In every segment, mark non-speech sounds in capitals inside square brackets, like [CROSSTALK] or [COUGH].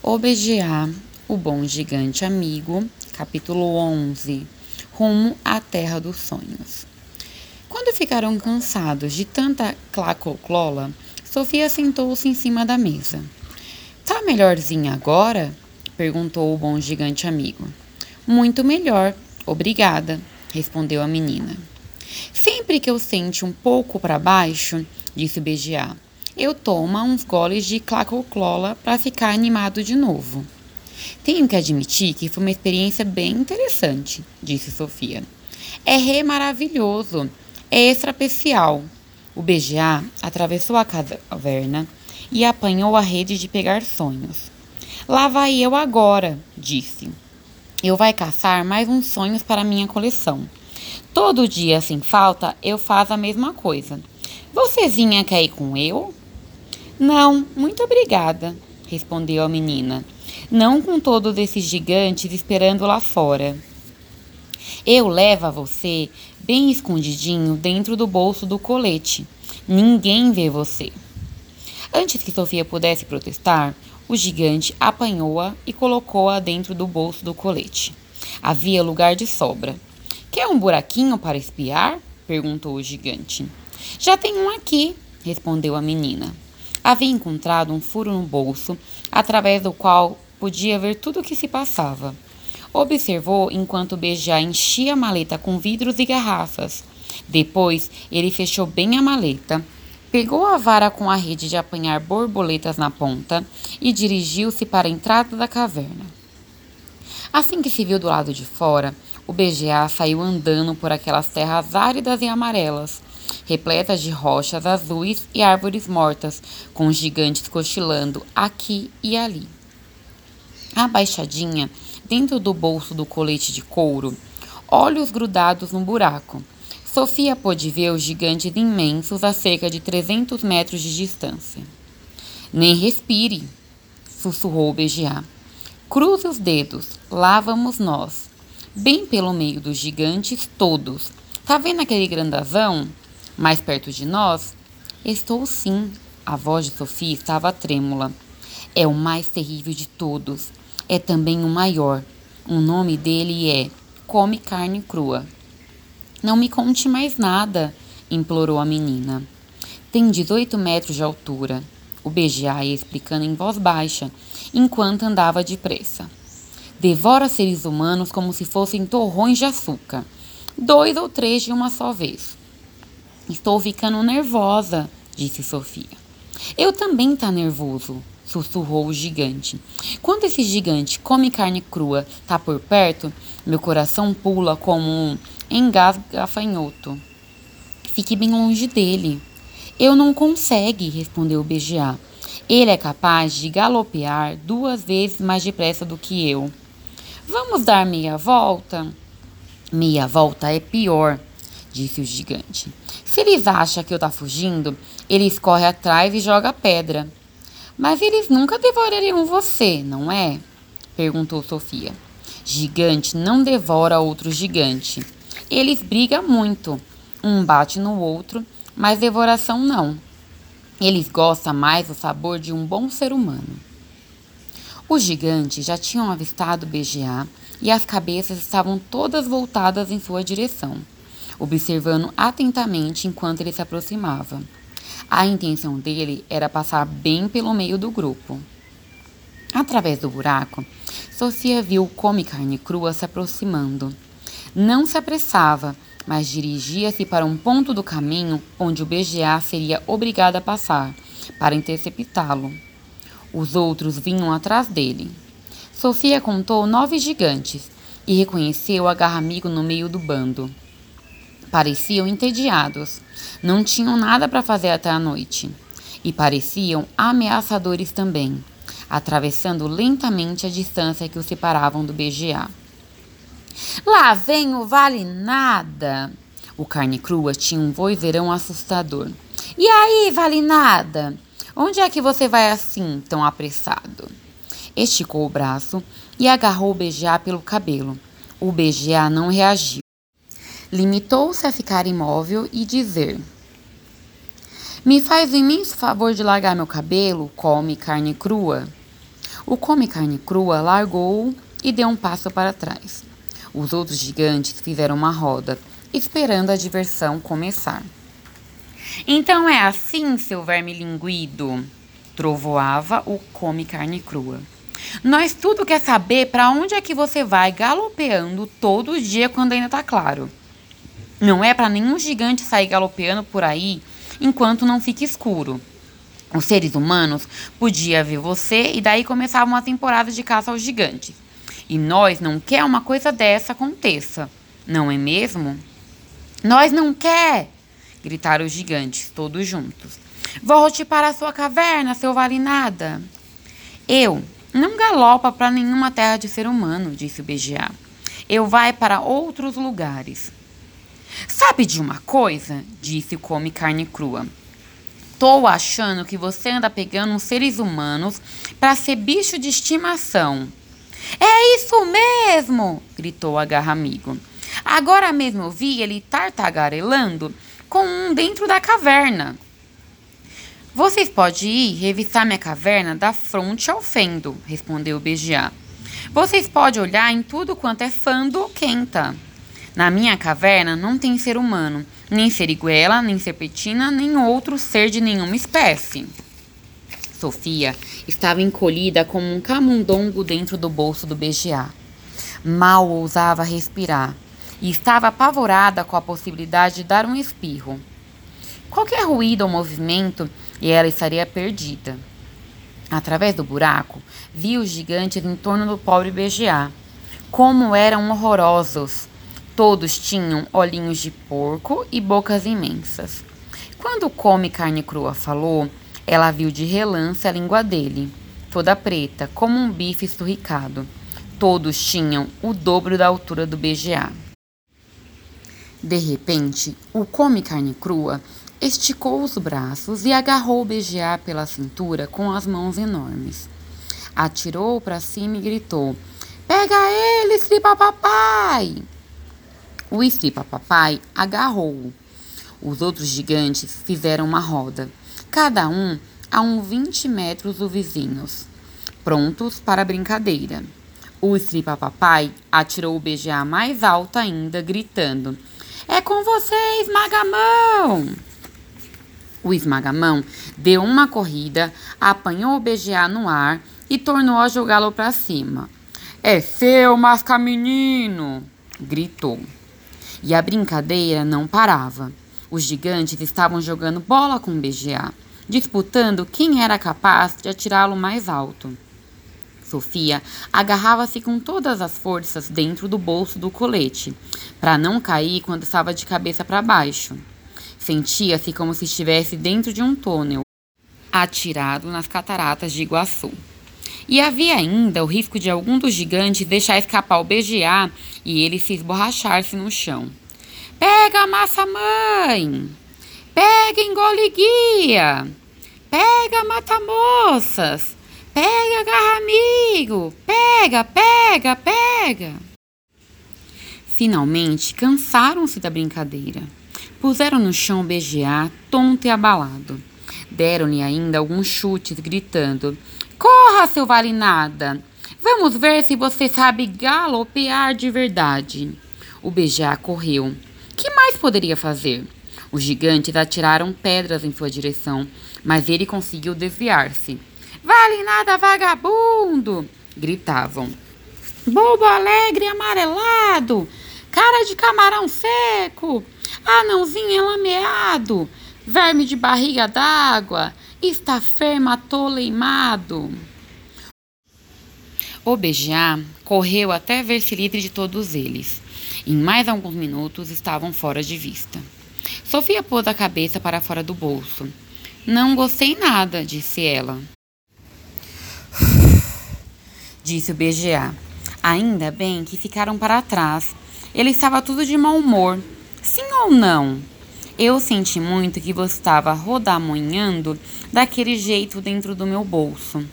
O BGA, o bom gigante amigo, capítulo 11 Rumo à Terra dos Sonhos. Quando ficaram cansados de tanta clacoclola, Sofia sentou-se em cima da mesa. Tá melhorzinha agora? perguntou o bom gigante amigo. Muito melhor, obrigada, respondeu a menina. Sempre que eu sente um pouco para baixo, disse o BGA, eu tomo uns goles de clacoclola para ficar animado de novo. Tenho que admitir que foi uma experiência bem interessante, disse Sofia. É re maravilhoso, é extraespecial. O BGA atravessou a caverna e apanhou a rede de pegar sonhos. Lá vai eu agora, disse. Eu vai caçar mais uns sonhos para minha coleção. Todo dia, sem falta, eu faço a mesma coisa. Vocêzinha quer ir com eu? Não, muito obrigada, respondeu a menina. Não com todos esses gigantes esperando lá fora. Eu levo a você bem escondidinho dentro do bolso do colete. Ninguém vê você. Antes que Sofia pudesse protestar, o gigante apanhou-a e colocou-a dentro do bolso do colete. Havia lugar de sobra. Quer um buraquinho para espiar? perguntou o gigante. Já tem um aqui, respondeu a menina havia encontrado um furo no bolso, através do qual podia ver tudo o que se passava. Observou enquanto Beija enchia a maleta com vidros e garrafas. Depois, ele fechou bem a maleta, pegou a vara com a rede de apanhar borboletas na ponta e dirigiu-se para a entrada da caverna. Assim que se viu do lado de fora, o BGA saiu andando por aquelas terras áridas e amarelas, repletas de rochas azuis e árvores mortas, com gigantes cochilando aqui e ali. Abaixadinha, dentro do bolso do colete de couro, olhos grudados no buraco, Sofia pôde ver os gigantes imensos a cerca de 300 metros de distância. Nem respire, sussurrou BGA. Cruze os dedos, lá vamos nós. Bem pelo meio dos gigantes todos. Tá vendo aquele grandazão? Mais perto de nós? Estou sim. A voz de Sofia estava trêmula. É o mais terrível de todos. É também o maior. O nome dele é Come Carne Crua. Não me conte mais nada, implorou a menina. Tem 18 metros de altura. O BGA ia explicando em voz baixa, enquanto andava depressa. Devora seres humanos como se fossem torrões de açúcar, dois ou três de uma só vez. Estou ficando nervosa, disse Sofia. Eu também tá nervoso, sussurrou o gigante. Quando esse gigante come carne crua tá por perto, meu coração pula como um engasgafanhoto. Fique bem longe dele. Eu não consegue, respondeu o BGA. Ele é capaz de galopear duas vezes mais depressa do que eu. Vamos dar meia volta? Meia volta é pior, disse o gigante. Se eles acham que eu tá fugindo, eles correm atrás e jogam pedra. Mas eles nunca devorariam você, não é? perguntou Sofia. Gigante não devora outro gigante. Eles brigam muito. Um bate no outro, mas devoração não. Eles gostam mais do sabor de um bom ser humano. Os gigantes já tinham avistado BGA e as cabeças estavam todas voltadas em sua direção observando atentamente enquanto ele se aproximava. A intenção dele era passar bem pelo meio do grupo. Através do buraco, Sofia viu o come carne crua se aproximando. Não se apressava, mas dirigia-se para um ponto do caminho onde o BGA seria obrigado a passar, para interceptá-lo. Os outros vinham atrás dele. Sofia contou nove gigantes e reconheceu o agarra-amigo no meio do bando. Pareciam entediados. Não tinham nada para fazer até a noite. E pareciam ameaçadores também, atravessando lentamente a distância que os separavam do BGA. Lá vem o Vale Nada! O carne crua tinha um vozeirão assustador. E aí, Vale Nada? Onde é que você vai assim, tão apressado? Esticou o braço e agarrou o BGA pelo cabelo. O BGA não reagiu. Limitou-se a ficar imóvel e dizer: Me faz o imenso favor de largar meu cabelo, come carne crua. O come carne crua largou e deu um passo para trás. Os outros gigantes fizeram uma roda, esperando a diversão começar. Então é assim, seu verme linguido, trovoava o come carne crua. Nós tudo quer saber para onde é que você vai galopeando todo dia quando ainda tá claro. Não é para nenhum gigante sair galopeando por aí enquanto não fica escuro. Os seres humanos podiam ver você e daí começava uma temporada de caça aos gigantes. E nós não quer uma coisa dessa aconteça, não é mesmo? Nós não quer, gritaram os gigantes, todos juntos. Volte para a sua caverna, seu vale nada. Eu não galopa para nenhuma terra de ser humano, disse o BGA. Eu vai para outros lugares. Sabe de uma coisa? disse o Come Carne Crua. Tô achando que você anda pegando uns seres humanos para ser bicho de estimação. É isso mesmo! gritou a garra amigo. Agora mesmo eu vi ele tartagarelando com um dentro da caverna. Vocês podem ir revistar minha caverna da fronte ao fendo, respondeu o BGA. Vocês podem olhar em tudo quanto é fando ou quenta. Na minha caverna não tem ser humano, nem seriguela, nem serpentina, nem outro ser de nenhuma espécie. Sofia estava encolhida como um camundongo dentro do bolso do BGA. Mal ousava respirar e estava apavorada com a possibilidade de dar um espirro. Qualquer ruído ou movimento e ela estaria perdida. Através do buraco, vi os gigantes em torno do pobre BGA. Como eram horrorosos! Todos tinham olhinhos de porco e bocas imensas. Quando Come Carne Crua falou, ela viu de relance a língua dele, toda preta, como um bife esturricado. Todos tinham o dobro da altura do BGA. De repente, o Come Carne Crua esticou os braços e agarrou o BGA pela cintura com as mãos enormes. Atirou para cima e gritou: Pega ele, Stripa Papai! O Stripa Papai agarrou-o. Os outros gigantes fizeram uma roda, cada um a uns 20 metros dos vizinhos, prontos para a brincadeira. O Stripa Papai atirou o BGA mais alto ainda, gritando: É com você, esmagamão! O esmagamão deu uma corrida, apanhou o BGA no ar e tornou a jogá-lo para cima. É seu, masca menino! gritou. E a brincadeira não parava. Os gigantes estavam jogando bola com o BGA, disputando quem era capaz de atirá-lo mais alto. Sofia agarrava-se com todas as forças dentro do bolso do colete, para não cair quando estava de cabeça para baixo. Sentia-se como se estivesse dentro de um túnel, atirado nas cataratas de Iguaçu. E havia ainda o risco de algum dos gigantes deixar escapar o BGA e ele se esborrachar-se no chão. Pega a massa mãe! Pega engole guia! Pega mata moças! Pega garra amigo! Pega, pega, pega! Finalmente cansaram-se da brincadeira. Puseram no chão o BGA, tonto e abalado. Deram-lhe ainda alguns chutes, gritando: Corra, seu vale nada! Vamos ver se você sabe galopear de verdade. O Bejá correu. Que mais poderia fazer? Os gigantes atiraram pedras em sua direção, mas ele conseguiu desviar-se. Vale nada, vagabundo! gritavam. Bobo alegre amarelado! Cara de camarão seco! Anãozinho enlameado! Verme de barriga d'água! Está fermatoleimado. O BGA correu até ver-se livre de todos eles. Em mais alguns minutos estavam fora de vista. Sofia pôs a cabeça para fora do bolso. Não gostei nada, disse ela. [SIGHS] disse o BGA. Ainda bem que ficaram para trás. Ele estava tudo de mau humor. Sim ou não? Eu senti muito que você estava rodamonhando daquele jeito dentro do meu bolso.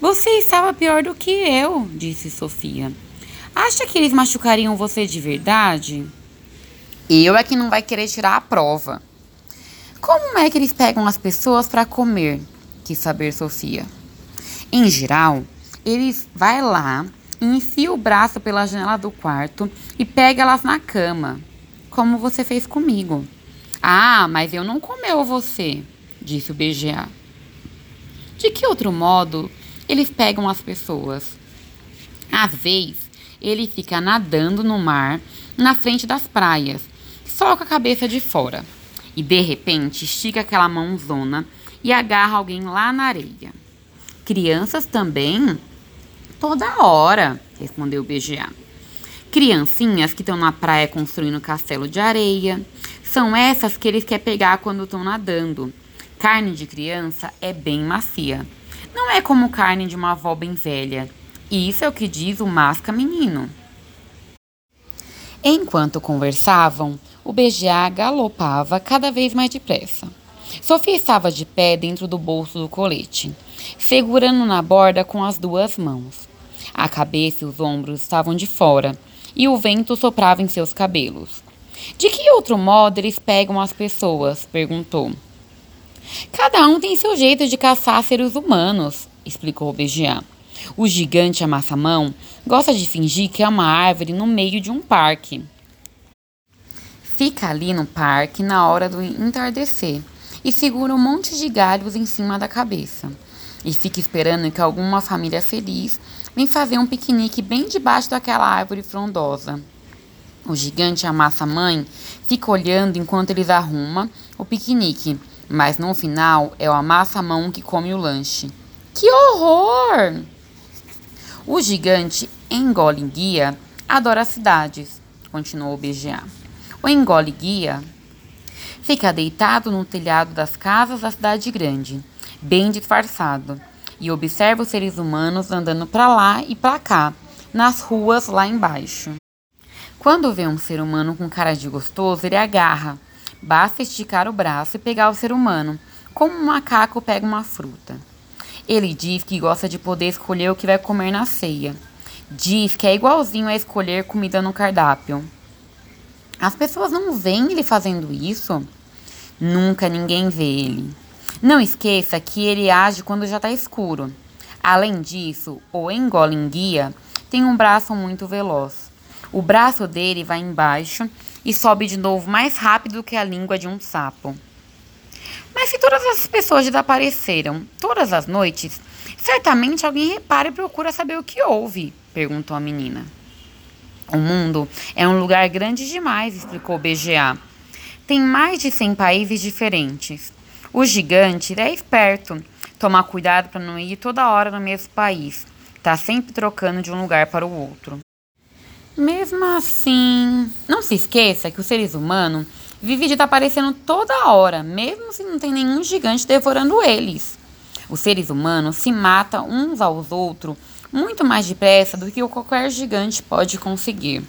Você estava pior do que eu, disse Sofia. Acha que eles machucariam você de verdade? Eu é que não vai querer tirar a prova. Como é que eles pegam as pessoas para comer? Quis saber Sofia. Em geral, Ele vai lá, enfia o braço pela janela do quarto e pega elas na cama, como você fez comigo. Ah, mas eu não comeu você, disse o BGA. De que outro modo eles pegam as pessoas? Às vezes, ele fica nadando no mar na frente das praias, só com a cabeça de fora. E de repente estica aquela mãozona e agarra alguém lá na areia. Crianças também? Toda hora, respondeu o BGA. Criancinhas que estão na praia construindo castelo de areia. São essas que eles querem pegar quando estão nadando. Carne de criança é bem macia. Não é como carne de uma avó bem velha. E isso é o que diz o masca menino. Enquanto conversavam, o BGA galopava cada vez mais depressa. Sofia estava de pé dentro do bolso do colete, segurando na borda com as duas mãos. A cabeça e os ombros estavam de fora, e o vento soprava em seus cabelos. De que outro modo eles pegam as pessoas? perguntou. Cada um tem seu jeito de caçar seres humanos, explicou o BGA. O gigante amassa-mão gosta de fingir que é uma árvore no meio de um parque. Fica ali no parque na hora do entardecer e segura um monte de galhos em cima da cabeça. E fica esperando que alguma família feliz venha fazer um piquenique bem debaixo daquela árvore frondosa. O gigante amassa-mãe fica olhando enquanto eles arrumam o piquenique mas no final é o amassa-mão que come o lanche. Que horror! O gigante engole guia adora cidades, continuou o BGA. O engole guia fica deitado no telhado das casas da cidade grande, bem disfarçado, e observa os seres humanos andando para lá e para cá, nas ruas lá embaixo. Quando vê um ser humano com cara de gostoso, ele agarra, Basta esticar o braço e pegar o ser humano, como um macaco pega uma fruta. Ele diz que gosta de poder escolher o que vai comer na ceia. Diz que é igualzinho a escolher comida no cardápio. As pessoas não veem ele fazendo isso? Nunca ninguém vê ele. Não esqueça que ele age quando já está escuro. Além disso, o engolinguia tem um braço muito veloz. O braço dele vai embaixo e sobe de novo mais rápido que a língua de um sapo. Mas se todas as pessoas desapareceram todas as noites, certamente alguém repara e procura saber o que houve, perguntou a menina. O mundo é um lugar grande demais, explicou o BGA. Tem mais de 100 países diferentes. O gigante é esperto. Toma cuidado para não ir toda hora no mesmo país. Está sempre trocando de um lugar para o outro. Mesmo assim, não se esqueça que os seres humanos vivem de estar tá aparecendo toda hora, mesmo se não tem nenhum gigante devorando eles. Os seres humanos se matam uns aos outros muito mais depressa do que qualquer gigante pode conseguir.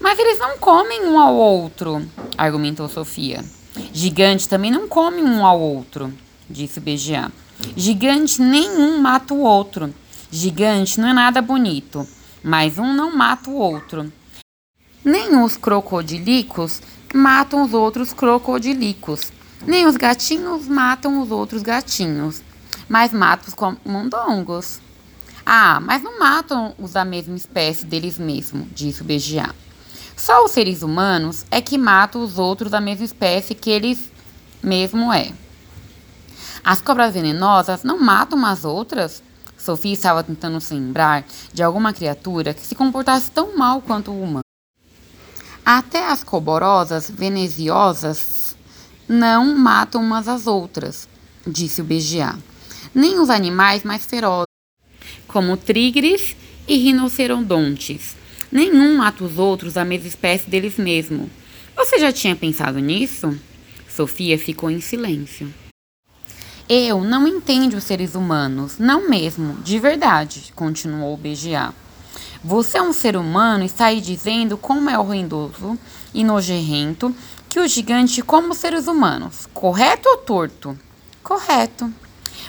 Mas eles não comem um ao outro, argumentou Sofia. Gigante também não come um ao outro, disse BGA. Gigante nenhum mata o outro. Gigante não é nada bonito mas um não mata o outro. Nem os crocodilicos matam os outros crocodilicos, nem os gatinhos matam os outros gatinhos, mas matam os camundongos. Ah, mas não matam os da mesma espécie deles mesmos, disse o BGA. Só os seres humanos é que matam os outros da mesma espécie que eles mesmo é. As cobras venenosas não matam umas outras? Sophie estava tentando se lembrar de alguma criatura que se comportasse tão mal quanto uma. Até as coborosas veneziosas não matam umas às outras, disse o BGA. Nem os animais mais ferozes, como tigres e rinocerontes. Nenhum mata os outros da mesma espécie deles mesmos. Você já tinha pensado nisso? Sofia ficou em silêncio. Eu não entendo os seres humanos, não mesmo, de verdade, continuou o BGA. Você é um ser humano e aí dizendo como é horrendoso e nojerrento que o gigante come os seres humanos. Correto ou torto? Correto.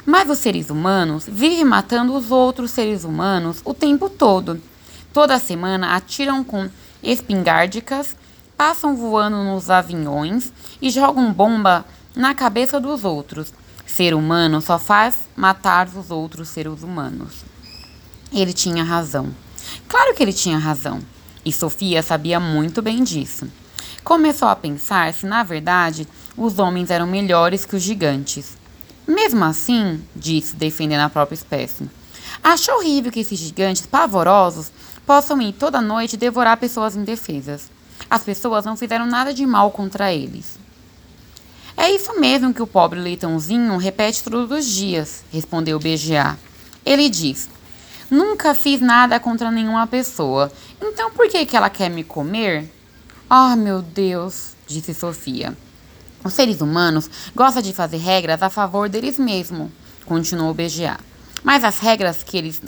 Mas os seres humanos vivem matando os outros seres humanos o tempo todo. Toda semana atiram com espingárdicas, passam voando nos aviões e jogam bomba na cabeça dos outros. Ser humano só faz matar os outros seres humanos. Ele tinha razão. Claro que ele tinha razão. E Sofia sabia muito bem disso. Começou a pensar se, na verdade, os homens eram melhores que os gigantes. Mesmo assim, disse, defendendo a própria espécie, acho horrível que esses gigantes pavorosos possam ir toda noite devorar pessoas indefesas. As pessoas não fizeram nada de mal contra eles. É isso mesmo que o pobre leitãozinho repete todos os dias, respondeu BGA. Ele diz: Nunca fiz nada contra nenhuma pessoa, então por que, que ela quer me comer? Ah, oh, meu Deus, disse Sofia. Os seres humanos gostam de fazer regras a favor deles mesmos, continuou BGA. Mas as regras que eles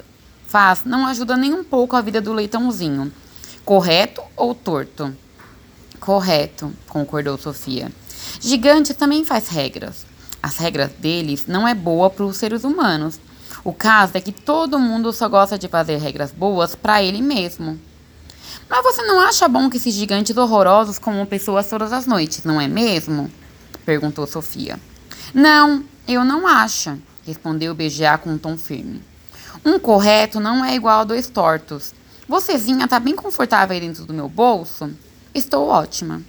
faz não ajudam nem um pouco a vida do leitãozinho. Correto ou torto? Correto, concordou Sofia. Gigante também faz regras. As regras deles não é boa para os seres humanos. O caso é que todo mundo só gosta de fazer regras boas para ele mesmo. Mas você não acha bom que esses gigantes horrorosos comam pessoas todas as noites, não é mesmo? perguntou Sofia. Não, eu não acho, respondeu o BGA com um tom firme. Um correto não é igual a dois tortos. Vocêzinha tá bem confortável aí dentro do meu bolso? Estou ótima.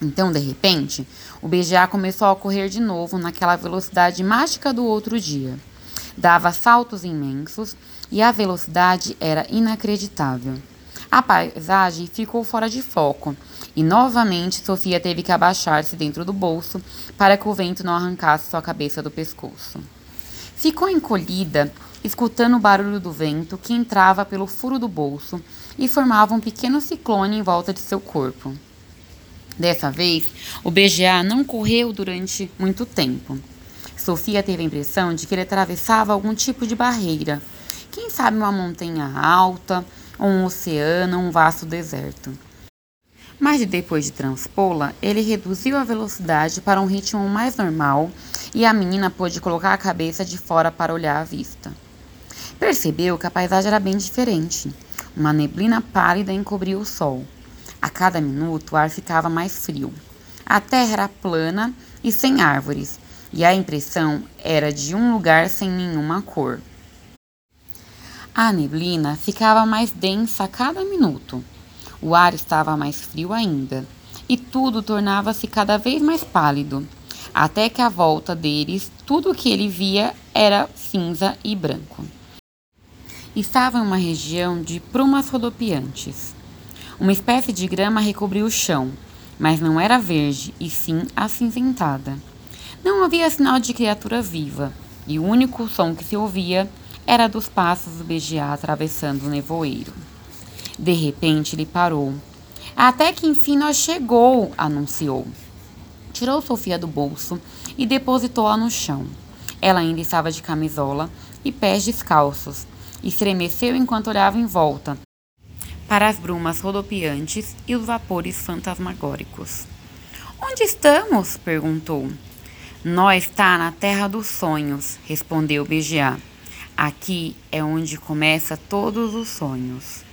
Então, de repente, o BGA começou a correr de novo naquela velocidade mágica do outro dia. Dava saltos imensos e a velocidade era inacreditável. A paisagem ficou fora de foco e novamente Sofia teve que abaixar-se dentro do bolso para que o vento não arrancasse sua cabeça do pescoço. Ficou encolhida, escutando o barulho do vento que entrava pelo furo do bolso e formava um pequeno ciclone em volta de seu corpo. Dessa vez, o BGA não correu durante muito tempo. Sofia teve a impressão de que ele atravessava algum tipo de barreira. Quem sabe uma montanha alta, um oceano, um vasto deserto. Mas depois de transpô-la, ele reduziu a velocidade para um ritmo mais normal e a menina pôde colocar a cabeça de fora para olhar a vista. Percebeu que a paisagem era bem diferente. Uma neblina pálida encobria o sol. A cada minuto o ar ficava mais frio. A terra era plana e sem árvores, e a impressão era de um lugar sem nenhuma cor. A neblina ficava mais densa a cada minuto. O ar estava mais frio ainda, e tudo tornava-se cada vez mais pálido, até que à volta deles tudo o que ele via era cinza e branco. Estava em uma região de prumas rodopiantes. Uma espécie de grama recobriu o chão, mas não era verde, e sim acinzentada. Não havia sinal de criatura viva, e o único som que se ouvia era dos passos do BGA atravessando o nevoeiro. De repente ele parou. Até que enfim nós chegou, anunciou. Tirou Sofia do bolso e depositou-a no chão. Ela ainda estava de camisola e pés descalços. Estremeceu enquanto olhava em volta, para as brumas rodopiantes e os vapores fantasmagóricos. Onde estamos? perguntou. Nós está na terra dos sonhos, respondeu BGA. Aqui é onde começa todos os sonhos.